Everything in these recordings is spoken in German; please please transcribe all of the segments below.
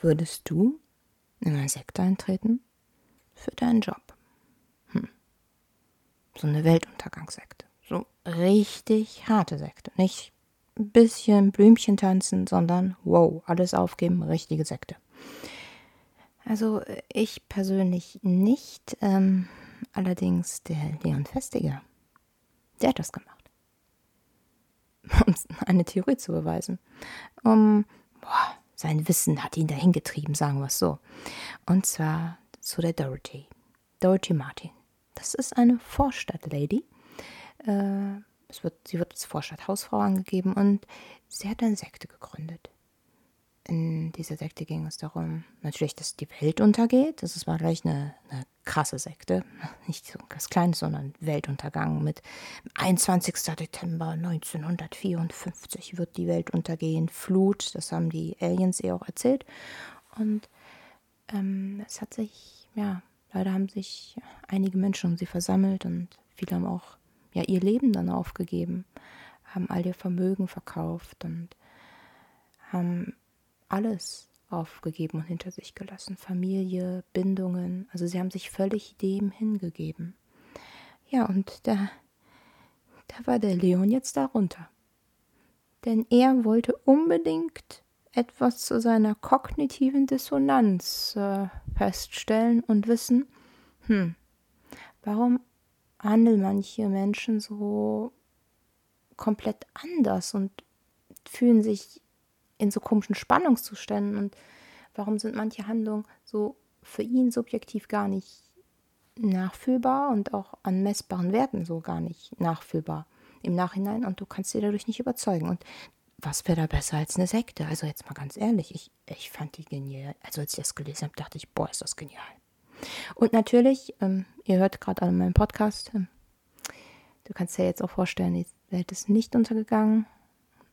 würdest du in eine Sekte eintreten? Für deinen Job. Hm. So eine Weltuntergangssekte. So richtig harte Sekte. Nicht ein bisschen Blümchen tanzen, sondern wow, alles aufgeben, richtige Sekte. Also ich persönlich nicht, ähm, allerdings der Leon Festiger, der hat das gemacht. Um eine Theorie zu beweisen. Um, boah, sein Wissen hat ihn dahin getrieben, sagen wir es so. Und zwar zu der Dorothy. Dorothy Martin. Das ist eine Vorstadtlady. Äh, wird, sie wird als Vorstadthausfrau angegeben und sie hat eine Sekte gegründet. In dieser Sekte ging es darum, natürlich, dass die Welt untergeht. Das war gleich eine, eine krasse Sekte. Nicht so was Kleines, sondern Weltuntergang. Mit 21. Dezember 1954 wird die Welt untergehen. Flut, das haben die Aliens ihr auch erzählt. Und ähm, es hat sich, ja, leider haben sich einige Menschen um sie versammelt und viele haben auch ja, ihr Leben dann aufgegeben, haben all ihr Vermögen verkauft und haben alles aufgegeben und hinter sich gelassen. Familie, Bindungen, also sie haben sich völlig dem hingegeben. Ja, und da, da war der Leon jetzt darunter. Denn er wollte unbedingt etwas zu seiner kognitiven Dissonanz äh, feststellen und wissen, hm, warum handeln manche Menschen so komplett anders und fühlen sich in so komischen Spannungszuständen und warum sind manche Handlungen so für ihn subjektiv gar nicht nachfühlbar und auch an messbaren Werten so gar nicht nachfühlbar im Nachhinein und du kannst dir dadurch nicht überzeugen. Und was wäre da besser als eine Sekte? Also jetzt mal ganz ehrlich, ich, ich fand die genial. Also als ich das gelesen habe, dachte ich, boah, ist das genial. Und natürlich, ähm, ihr hört gerade an meinem Podcast, ähm, du kannst dir jetzt auch vorstellen, die Welt ist nicht untergegangen.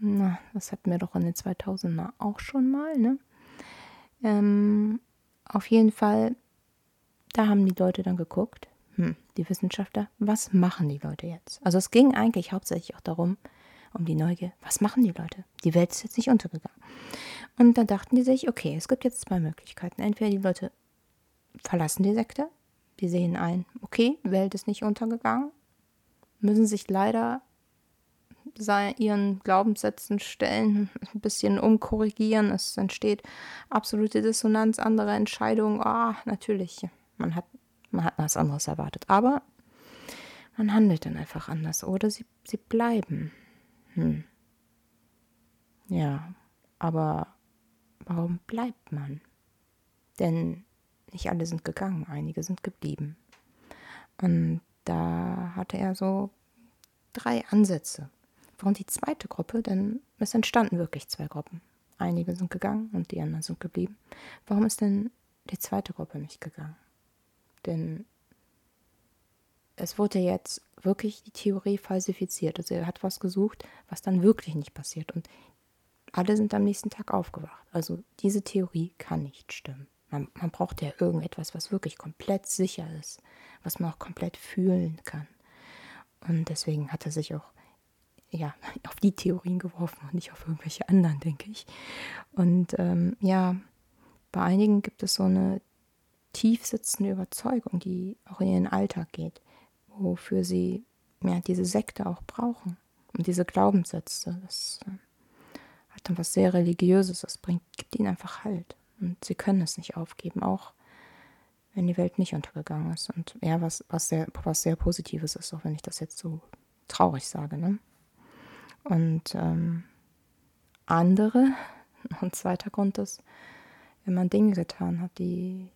Na, das hatten wir doch in den 2000er auch schon mal, ne? Ähm, auf jeden Fall, da haben die Leute dann geguckt, hm, die Wissenschaftler, was machen die Leute jetzt? Also es ging eigentlich hauptsächlich auch darum, um die Neugier, was machen die Leute? Die Welt ist jetzt nicht untergegangen. Und da dachten die sich, okay, es gibt jetzt zwei Möglichkeiten. Entweder die Leute verlassen die Sekte, die sehen ein, okay, Welt ist nicht untergegangen, müssen sich leider ihren Glaubenssätzen stellen, ein bisschen umkorrigieren. Es entsteht absolute Dissonanz, andere Entscheidungen. Ah, natürlich, man hat, man hat was anderes erwartet. Aber man handelt dann einfach anders. Oder sie, sie bleiben. Hm. Ja, aber warum bleibt man? Denn nicht alle sind gegangen, einige sind geblieben. Und da hatte er so drei Ansätze. Warum die zweite Gruppe? Denn es entstanden wirklich zwei Gruppen. Einige sind gegangen und die anderen sind geblieben. Warum ist denn die zweite Gruppe nicht gegangen? Denn es wurde jetzt wirklich die Theorie falsifiziert. Also er hat was gesucht, was dann wirklich nicht passiert. Und alle sind am nächsten Tag aufgewacht. Also diese Theorie kann nicht stimmen. Man, man braucht ja irgendetwas, was wirklich komplett sicher ist, was man auch komplett fühlen kann. Und deswegen hat er sich auch ja, auf die Theorien geworfen und nicht auf irgendwelche anderen, denke ich. Und ähm, ja, bei einigen gibt es so eine tief sitzende Überzeugung, die auch in ihren Alltag geht, wofür sie ja, diese Sekte auch brauchen. Und diese Glaubenssätze, das äh, hat dann was sehr Religiöses, das bringt, gibt ihnen einfach Halt. Und sie können es nicht aufgeben, auch wenn die Welt nicht untergegangen ist. Und ja, was, was, sehr, was sehr Positives ist, auch wenn ich das jetzt so traurig sage. Ne? Und ähm, andere, ein zweiter Grund ist, wenn man Dinge getan hat, die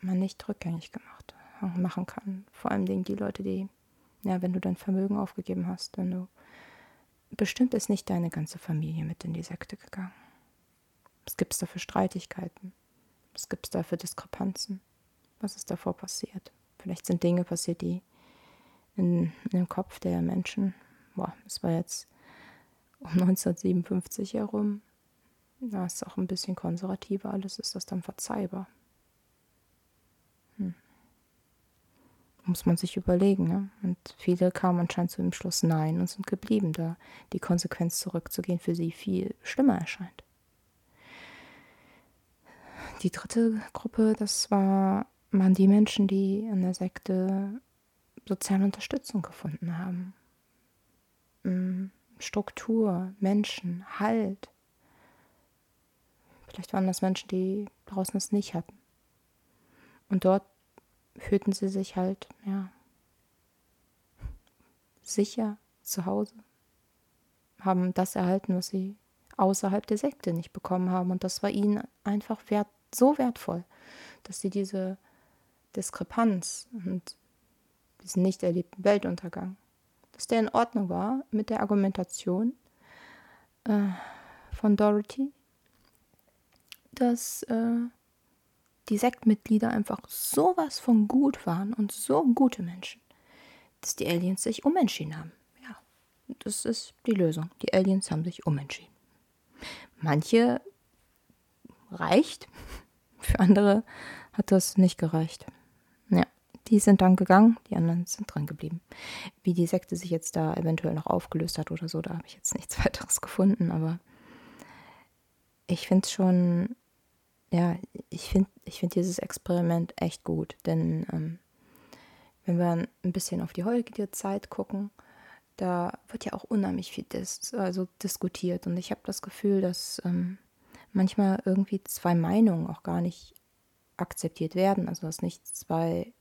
man nicht rückgängig gemacht machen kann. Vor allem die Leute, die, ja, wenn du dein Vermögen aufgegeben hast, wenn du bestimmt ist nicht deine ganze Familie mit in die Sekte gegangen. Was gibt es da für Streitigkeiten? Was gibt es da für Diskrepanzen? Was ist davor passiert? Vielleicht sind Dinge passiert, die in, in dem Kopf der Menschen, boah, es war jetzt um 1957 herum, da ist auch ein bisschen konservativer alles, ist das dann verzeihbar. Hm. Muss man sich überlegen, ne? Und viele kamen anscheinend zu dem Schluss Nein und sind geblieben, da die Konsequenz zurückzugehen für sie viel schlimmer erscheint. die dritte Gruppe, das war, waren die Menschen, die in der Sekte soziale Unterstützung gefunden haben. Struktur, Menschen, Halt. Vielleicht waren das Menschen, die draußen es nicht hatten. Und dort fühlten sie sich halt, ja, sicher zu Hause, haben das erhalten, was sie außerhalb der Sekte nicht bekommen haben. Und das war ihnen einfach wert, so wertvoll, dass sie diese Diskrepanz und diesen nicht erlebten Weltuntergang, dass der in Ordnung war mit der Argumentation äh, von Dorothy, dass äh, die Sektmitglieder einfach sowas von gut waren und so gute Menschen, dass die Aliens sich umentschieden haben. Ja, das ist die Lösung. Die Aliens haben sich umentschieden. Manche reicht, für andere hat das nicht gereicht. Die sind dann gegangen, die anderen sind dran geblieben. Wie die Sekte sich jetzt da eventuell noch aufgelöst hat oder so, da habe ich jetzt nichts weiteres gefunden, aber ich finde es schon ja, ich finde ich find dieses Experiment echt gut, denn ähm, wenn wir ein bisschen auf die heutige Zeit gucken, da wird ja auch unheimlich viel dis also diskutiert und ich habe das Gefühl, dass ähm, manchmal irgendwie zwei Meinungen auch gar nicht akzeptiert werden, also dass nicht zwei,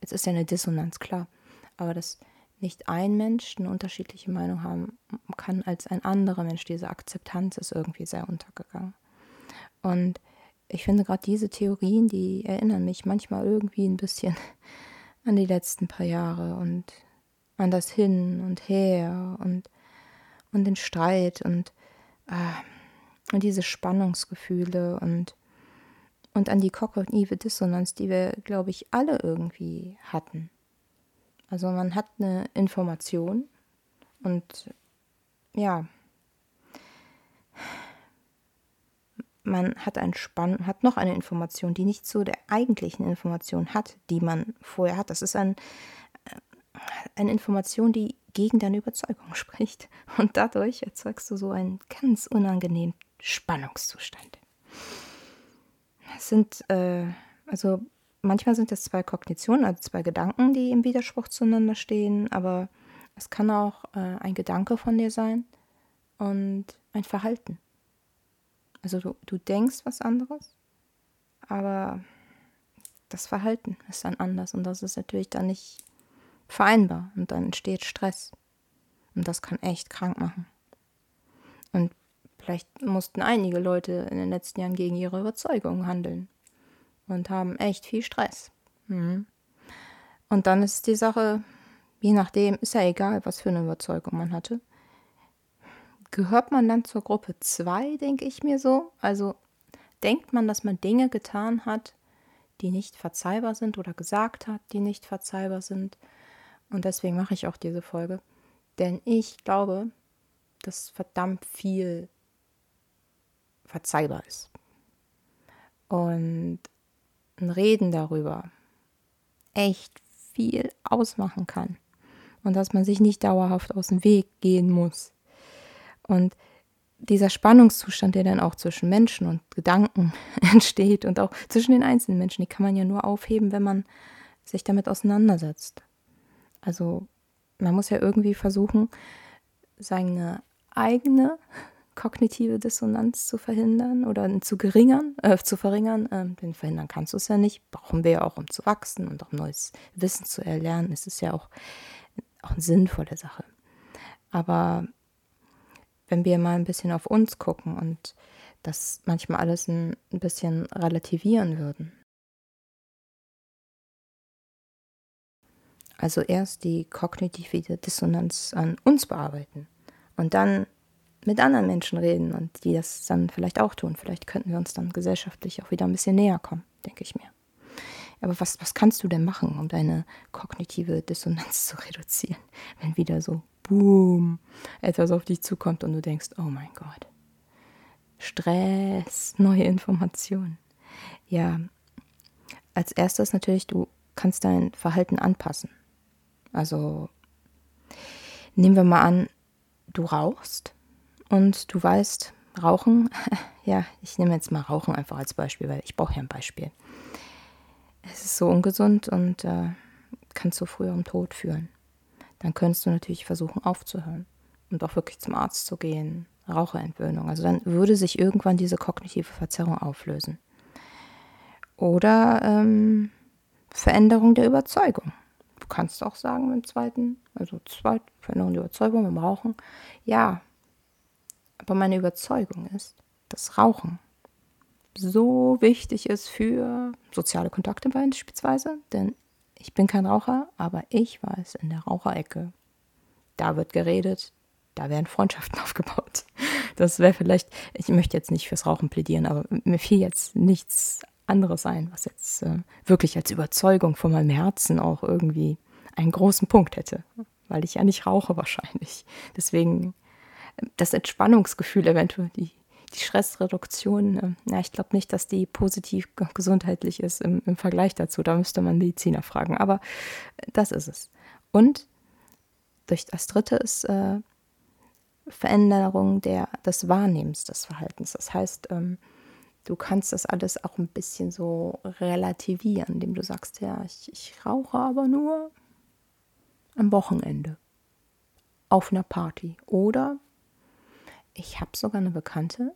es ist ja eine Dissonanz, klar, aber dass nicht ein Mensch eine unterschiedliche Meinung haben kann als ein anderer Mensch. Diese Akzeptanz ist irgendwie sehr untergegangen. Und ich finde gerade diese Theorien, die erinnern mich manchmal irgendwie ein bisschen an die letzten paar Jahre und an das Hin und Her und, und den Streit und, äh, und diese Spannungsgefühle und, und an die kognitive Dissonanz, die wir, glaube ich, alle irgendwie hatten. Also man hat eine Information und ja, man hat einen Spann, hat noch eine Information, die nicht zu der eigentlichen Information hat, die man vorher hat. Das ist ein, äh, eine Information, die gegen deine Überzeugung spricht. Und dadurch erzeugst du so einen ganz unangenehmen Spannungszustand. Sind, äh, also manchmal sind es zwei Kognitionen, also zwei Gedanken, die im Widerspruch zueinander stehen, aber es kann auch äh, ein Gedanke von dir sein und ein Verhalten. Also du, du denkst was anderes, aber das Verhalten ist dann anders und das ist natürlich dann nicht vereinbar und dann entsteht Stress. Und das kann echt krank machen. Und vielleicht mussten einige Leute in den letzten Jahren gegen ihre Überzeugungen handeln und haben echt viel Stress. Mhm. Und dann ist die Sache, je nachdem, ist ja egal, was für eine Überzeugung man hatte gehört man dann zur Gruppe 2, denke ich mir so. Also denkt man, dass man Dinge getan hat, die nicht verzeihbar sind oder gesagt hat, die nicht verzeihbar sind. Und deswegen mache ich auch diese Folge. Denn ich glaube, dass verdammt viel verzeihbar ist. Und ein Reden darüber echt viel ausmachen kann. Und dass man sich nicht dauerhaft aus dem Weg gehen muss. Und dieser Spannungszustand, der dann auch zwischen Menschen und Gedanken entsteht und auch zwischen den einzelnen Menschen, die kann man ja nur aufheben, wenn man sich damit auseinandersetzt. Also man muss ja irgendwie versuchen, seine eigene kognitive Dissonanz zu verhindern oder zu geringern, äh, zu verringern. Ähm, denn verhindern kannst du es ja nicht. Brauchen wir ja auch, um zu wachsen und auch neues Wissen zu erlernen. Es ist ja auch, auch eine sinnvolle Sache. Aber wenn wir mal ein bisschen auf uns gucken und das manchmal alles ein, bisschen relativieren würden. Also erst die kognitive Dissonanz an uns bearbeiten und dann mit anderen Menschen reden und die das dann vielleicht auch tun. Vielleicht könnten wir uns dann gesellschaftlich auch wieder ein bisschen näher kommen, denke ich mir. Aber was, was kannst du denn machen, um deine kognitive Dissonanz zu reduzieren, wenn wieder so boom, etwas auf dich zukommt und du denkst, oh mein Gott, Stress, neue Informationen. Ja, als erstes natürlich, du kannst dein Verhalten anpassen. Also nehmen wir mal an, du rauchst und du weißt, Rauchen, ja, ich nehme jetzt mal Rauchen einfach als Beispiel, weil ich brauche ja ein Beispiel. Es ist so ungesund und äh, kann zu früherem Tod führen. Dann könntest du natürlich versuchen aufzuhören und auch wirklich zum Arzt zu gehen, Raucherentwöhnung. Also dann würde sich irgendwann diese kognitive Verzerrung auflösen. Oder ähm, Veränderung der Überzeugung. Du kannst auch sagen im zweiten, also zweit, Veränderung der Überzeugung beim Rauchen. Ja, aber meine Überzeugung ist, dass Rauchen so wichtig ist für soziale Kontakte beispielsweise, denn ich bin kein Raucher, aber ich weiß, in der Raucherecke, da wird geredet, da werden Freundschaften aufgebaut. Das wäre vielleicht, ich möchte jetzt nicht fürs Rauchen plädieren, aber mir fiel jetzt nichts anderes ein, was jetzt äh, wirklich als Überzeugung von meinem Herzen auch irgendwie einen großen Punkt hätte, weil ich ja nicht rauche wahrscheinlich. Deswegen das Entspannungsgefühl eventuell, die, die Stressreduktion, äh, ja, ich glaube nicht, dass die positiv gesundheitlich ist im, im Vergleich dazu. Da müsste man Mediziner fragen, aber das ist es. Und durch das dritte ist äh, Veränderung der, des Wahrnehmens des Verhaltens. Das heißt, ähm, du kannst das alles auch ein bisschen so relativieren, indem du sagst, ja, ich, ich rauche aber nur am Wochenende auf einer Party. Oder ich habe sogar eine Bekannte,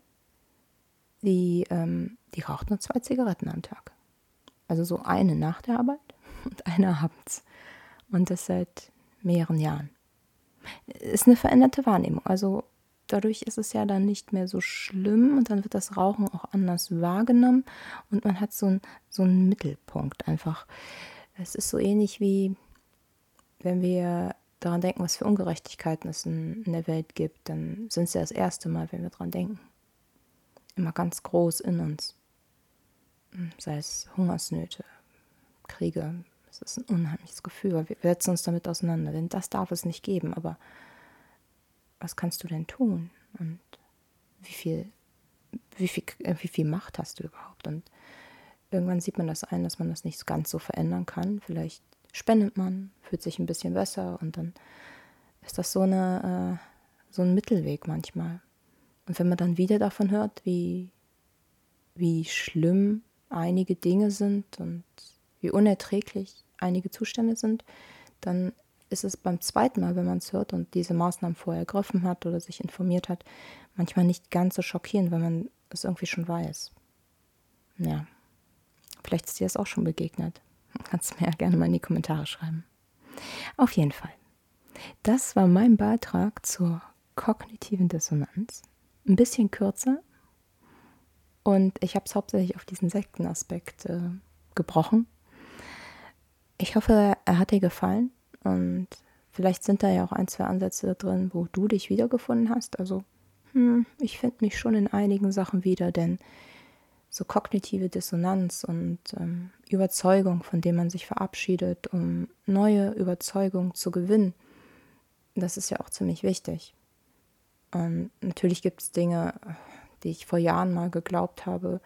die, ähm, die raucht nur zwei Zigaretten am Tag. Also so eine nach der Arbeit und eine abends. Und das seit mehreren Jahren ist eine veränderte Wahrnehmung. Also dadurch ist es ja dann nicht mehr so schlimm und dann wird das Rauchen auch anders wahrgenommen und man hat so, ein, so einen Mittelpunkt einfach. Es ist so ähnlich wie, wenn wir daran denken, was für Ungerechtigkeiten es in, in der Welt gibt, dann sind es ja das erste Mal, wenn wir daran denken. Immer ganz groß in uns. Sei es Hungersnöte, Kriege, das ist ein unheimliches Gefühl. Wir setzen uns damit auseinander, denn das darf es nicht geben. Aber was kannst du denn tun? Und wie viel, wie viel, äh, wie viel Macht hast du überhaupt? Und irgendwann sieht man das ein, dass man das nicht ganz so verändern kann. Vielleicht spendet man, fühlt sich ein bisschen besser und dann ist das so, eine, äh, so ein Mittelweg manchmal. Und wenn man dann wieder davon hört, wie, wie schlimm einige Dinge sind und wie unerträglich einige Zustände sind, dann ist es beim zweiten Mal, wenn man es hört und diese Maßnahmen vorher ergriffen hat oder sich informiert hat, manchmal nicht ganz so schockierend, wenn man es irgendwie schon weiß. Ja, vielleicht ist dir das auch schon begegnet. Kannst mir ja gerne mal in die Kommentare schreiben. Auf jeden Fall. Das war mein Beitrag zur kognitiven Dissonanz. Ein bisschen kürzer. Und ich habe es hauptsächlich auf diesen Sektenaspekt äh, gebrochen. Ich hoffe, er hat dir gefallen und vielleicht sind da ja auch ein, zwei Ansätze drin, wo du dich wiedergefunden hast. Also, hm, ich finde mich schon in einigen Sachen wieder, denn so kognitive Dissonanz und ähm, Überzeugung, von dem man sich verabschiedet, um neue Überzeugungen zu gewinnen, das ist ja auch ziemlich wichtig. Und natürlich gibt es Dinge, die ich vor Jahren mal geglaubt habe,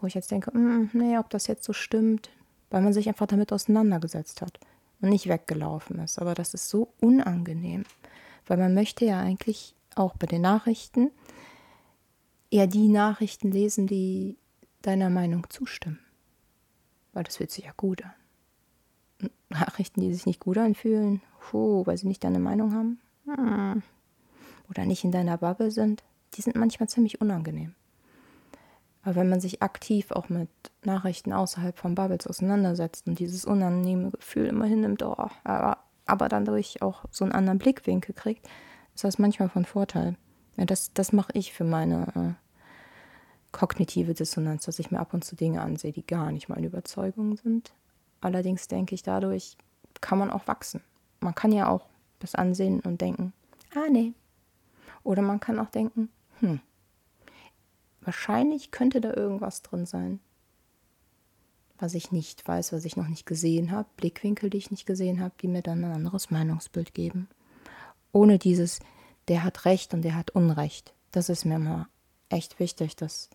wo ich jetzt denke, hm, nee, ob das jetzt so stimmt, weil man sich einfach damit auseinandergesetzt hat und nicht weggelaufen ist. Aber das ist so unangenehm, weil man möchte ja eigentlich auch bei den Nachrichten eher die Nachrichten lesen, die deiner Meinung zustimmen. Weil das fühlt sich ja gut an. Nachrichten, die sich nicht gut anfühlen, puh, weil sie nicht deine Meinung haben hm, oder nicht in deiner Bubble sind, die sind manchmal ziemlich unangenehm. Aber wenn man sich aktiv auch mit Nachrichten außerhalb von Bubbles auseinandersetzt und dieses unangenehme Gefühl immer hinnimmt, oh, aber, aber dann dadurch auch so einen anderen Blickwinkel kriegt, ist das manchmal von Vorteil. Ja, das, das mache ich für meine äh, kognitive Dissonanz, dass ich mir ab und zu Dinge ansehe, die gar nicht meine Überzeugungen sind. Allerdings denke ich, dadurch kann man auch wachsen. Man kann ja auch das ansehen und denken, ah nee. Oder man kann auch denken, hm, Wahrscheinlich könnte da irgendwas drin sein, was ich nicht weiß, was ich noch nicht gesehen habe, Blickwinkel, die ich nicht gesehen habe, die mir dann ein anderes Meinungsbild geben. Ohne dieses, der hat Recht und der hat Unrecht. Das ist mir immer echt wichtig, dass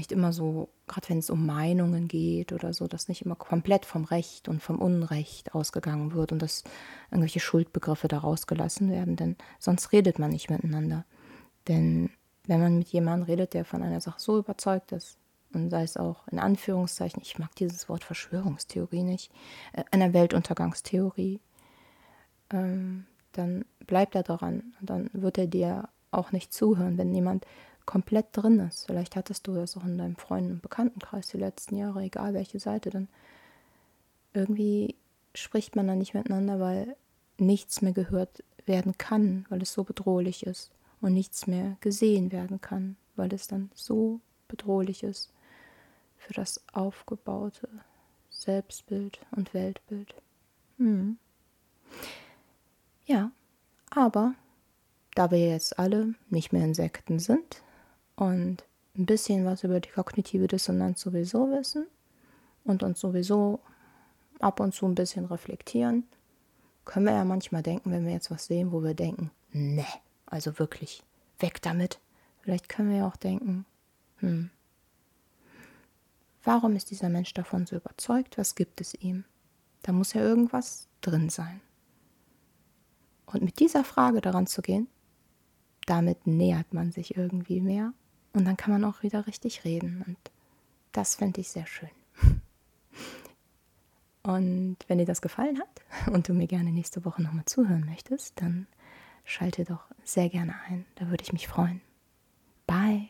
nicht immer so, gerade wenn es um Meinungen geht oder so, dass nicht immer komplett vom Recht und vom Unrecht ausgegangen wird und dass irgendwelche Schuldbegriffe da rausgelassen werden, denn sonst redet man nicht miteinander. Denn wenn man mit jemandem redet, der von einer Sache so überzeugt ist, und sei es auch in Anführungszeichen, ich mag dieses Wort Verschwörungstheorie nicht, äh, einer Weltuntergangstheorie, ähm, dann bleibt er daran und dann wird er dir auch nicht zuhören, wenn jemand komplett drin ist. Vielleicht hattest du das auch in deinem Freunden- und Bekanntenkreis die letzten Jahre, egal welche Seite, dann irgendwie spricht man dann nicht miteinander, weil nichts mehr gehört werden kann, weil es so bedrohlich ist und nichts mehr gesehen werden kann, weil es dann so bedrohlich ist für das aufgebaute Selbstbild und Weltbild. Hm. Ja, aber da wir jetzt alle nicht mehr Insekten sind und ein bisschen was über die kognitive Dissonanz sowieso wissen und uns sowieso ab und zu ein bisschen reflektieren, können wir ja manchmal denken, wenn wir jetzt was sehen, wo wir denken, ne, also wirklich, weg damit. Vielleicht können wir ja auch denken, hm, warum ist dieser Mensch davon so überzeugt? Was gibt es ihm? Da muss ja irgendwas drin sein. Und mit dieser Frage daran zu gehen, damit nähert man sich irgendwie mehr und dann kann man auch wieder richtig reden. Und das fände ich sehr schön. Und wenn dir das gefallen hat und du mir gerne nächste Woche nochmal zuhören möchtest, dann schalte doch sehr gerne ein. Da würde ich mich freuen. Bye.